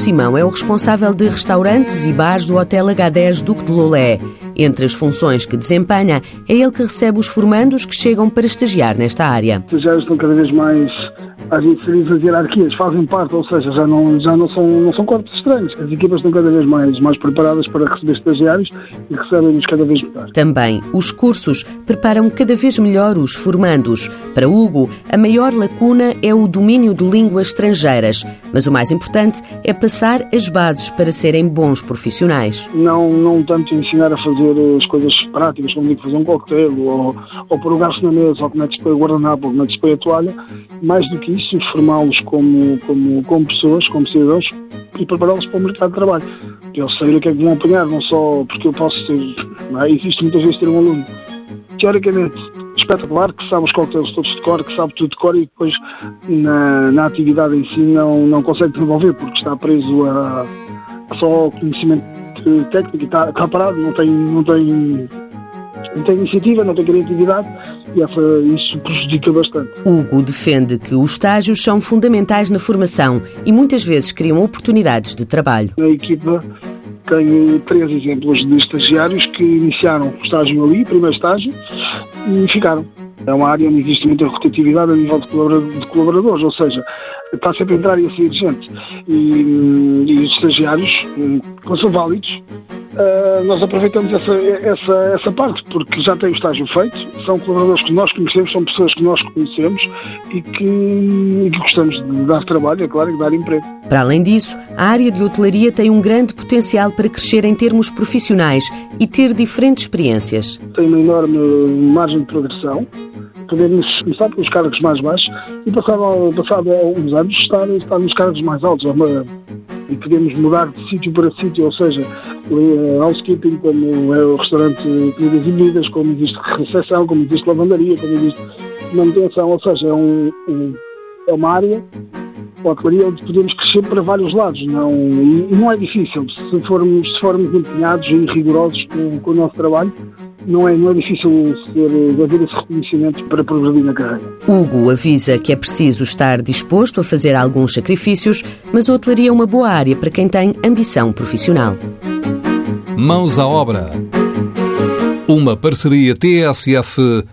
Simão é o responsável de restaurantes e bares do Hotel H10 Duque de Lolé. Entre as funções que desempenha, é ele que recebe os formandos que chegam para estagiar nesta área. Os estagiários estão cada vez mais as hierarquias, fazem parte, ou seja, já não, já não são, não são corpos estranhos. As equipas estão cada vez mais, mais preparadas para receber estagiários e recebem-nos cada vez melhor. Também os cursos preparam cada vez melhor os formandos. Para Hugo, a maior lacuna é o domínio de línguas estrangeiras, mas o mais importante é passar as bases para serem bons profissionais. Não, não tanto ensinar a fazer as coisas práticas, como digo, fazer um coquetel, ou, ou pôr o garfo na mesa, ou como é que se põe o guardanapo, ou como é que se põe a toalha, mais do que isso, formá-los como, como, como pessoas, como cidadãos, e prepará-los para o mercado de trabalho. Eles saberem o que é que vão apanhar, não só porque eu posso ter. É? Existe muitas vezes ter um aluno teoricamente espetacular, que sabe os coquetéis todos de cor, que sabe tudo de cor e depois na, na atividade em si não, não consegue desenvolver porque está preso a, a só conhecimento técnico e está, está parado, não tem, não tem não tem iniciativa, não tem criatividade e essa, isso prejudica bastante. Hugo defende que os estágios são fundamentais na formação e muitas vezes criam oportunidades de trabalho. A equipa tem três exemplos de estagiários que iniciaram o estágio ali, primeiro estágio, e ficaram. É uma área onde existe muita rotatividade a nível de colaboradores, ou seja, está sempre a entrar e a sair gente. E, e os estagiários, quando são válidos, Uh, nós aproveitamos essa, essa, essa parte, porque já tem o estágio feito, são colaboradores que nós conhecemos, são pessoas que nós conhecemos e que, e que gostamos de dar trabalho, é claro, e de dar emprego. Para além disso, a área de hotelaria tem um grande potencial para crescer em termos profissionais e ter diferentes experiências. Tem uma enorme margem de progressão, podemos começar pelos cargos mais baixos e passado, passado alguns anos estar, estar nos cargos mais altos. E podemos mudar de sítio para sítio, ou seja, housekeeping, como é o restaurante de comidas e bebidas, como existe recepção, como existe lavandaria, como existe manutenção, ou seja, é, um, um, é uma área, hotelaria, onde podemos crescer para vários lados. Não, e, e não é difícil, se formos, se formos empenhados e rigorosos com, com o nosso trabalho, não é, não é difícil ser, haver esse reconhecimento para progredir na carreira. Hugo avisa que é preciso estar disposto a fazer alguns sacrifícios, mas a hotelaria é uma boa área para quem tem ambição profissional. Mãos à obra. Uma parceria TSF-IEFP.